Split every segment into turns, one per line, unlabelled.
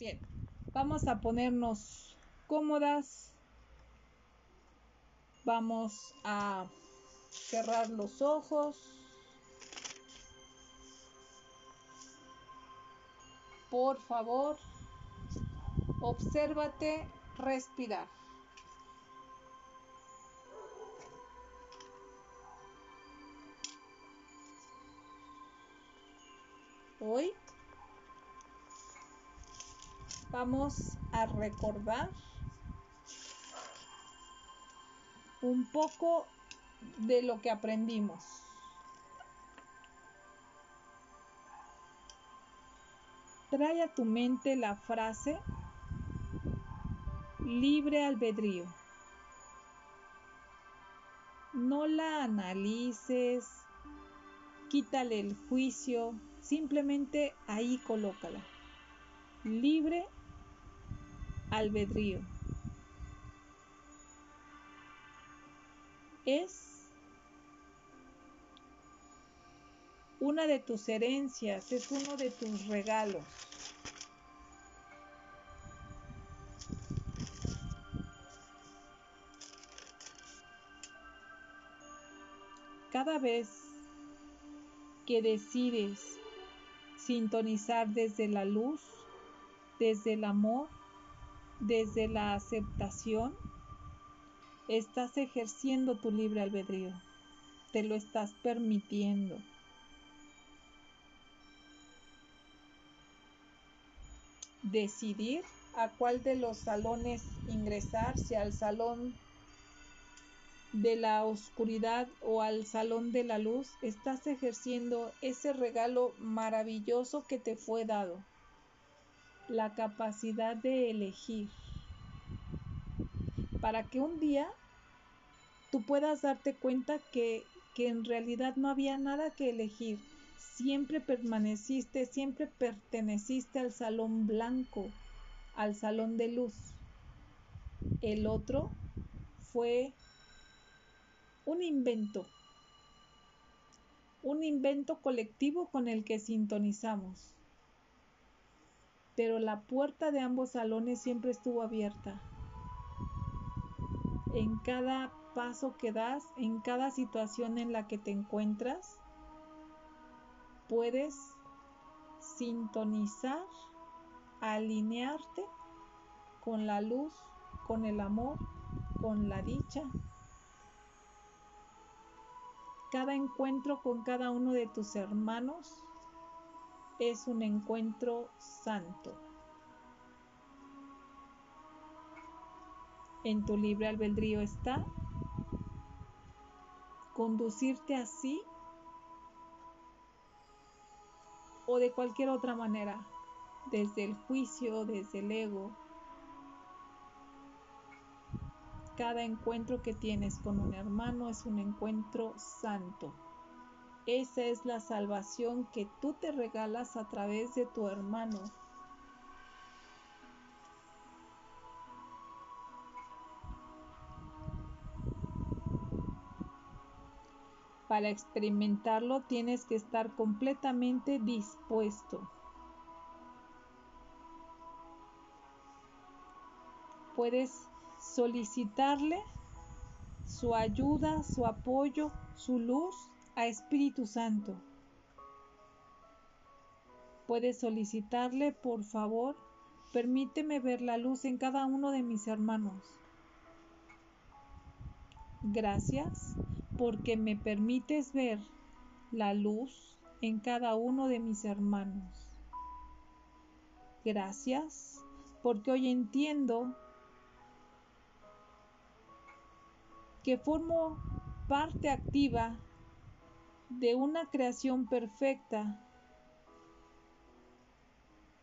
Bien, vamos a ponernos cómodas. Vamos a cerrar los ojos. Por favor, obsérvate respirar. Hoy vamos a recordar un poco de lo que aprendimos. Trae a tu mente la frase libre albedrío. No la analices, quítale el juicio, simplemente ahí colócala. Libre albedrío. Es una de tus herencias, es uno de tus regalos. Cada vez que decides sintonizar desde la luz, desde el amor, desde la aceptación, estás ejerciendo tu libre albedrío, te lo estás permitiendo. Decidir a cuál de los salones ingresar, si al salón de la oscuridad o al salón de la luz, estás ejerciendo ese regalo maravilloso que te fue dado, la capacidad de elegir, para que un día tú puedas darte cuenta que, que en realidad no había nada que elegir, siempre permaneciste, siempre perteneciste al salón blanco, al salón de luz. El otro fue un invento, un invento colectivo con el que sintonizamos. Pero la puerta de ambos salones siempre estuvo abierta. En cada paso que das, en cada situación en la que te encuentras, puedes sintonizar, alinearte con la luz, con el amor, con la dicha, cada encuentro con cada uno de tus hermanos es un encuentro santo. En tu libre albedrío está conducirte así o de cualquier otra manera, desde el juicio, desde el ego, Cada encuentro que tienes con un hermano es un encuentro santo. Esa es la salvación que tú te regalas a través de tu hermano. Para experimentarlo tienes que estar completamente dispuesto. Puedes solicitarle su ayuda, su apoyo, su luz a Espíritu Santo. Puedes solicitarle, por favor, permíteme ver la luz en cada uno de mis hermanos. Gracias porque me permites ver la luz en cada uno de mis hermanos. Gracias porque hoy entiendo que formo parte activa de una creación perfecta,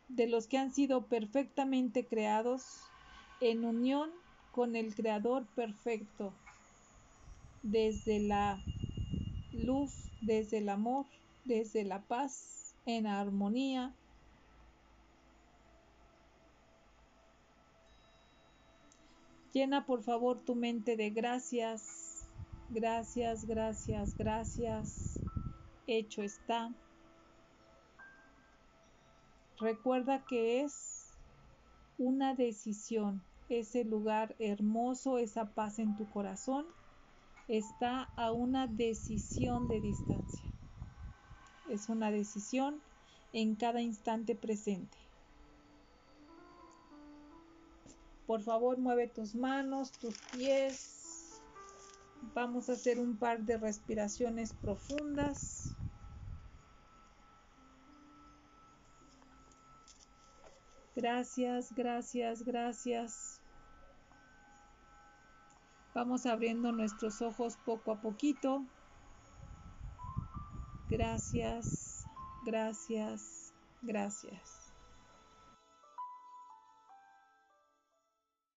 de los que han sido perfectamente creados en unión con el Creador perfecto, desde la luz, desde el amor, desde la paz, en armonía, Llena por favor tu mente de gracias, gracias, gracias, gracias. Hecho está. Recuerda que es una decisión. Ese lugar hermoso, esa paz en tu corazón, está a una decisión de distancia. Es una decisión en cada instante presente. Por favor, mueve tus manos, tus pies. Vamos a hacer un par de respiraciones profundas. Gracias, gracias, gracias. Vamos abriendo nuestros ojos poco a poquito. Gracias, gracias, gracias.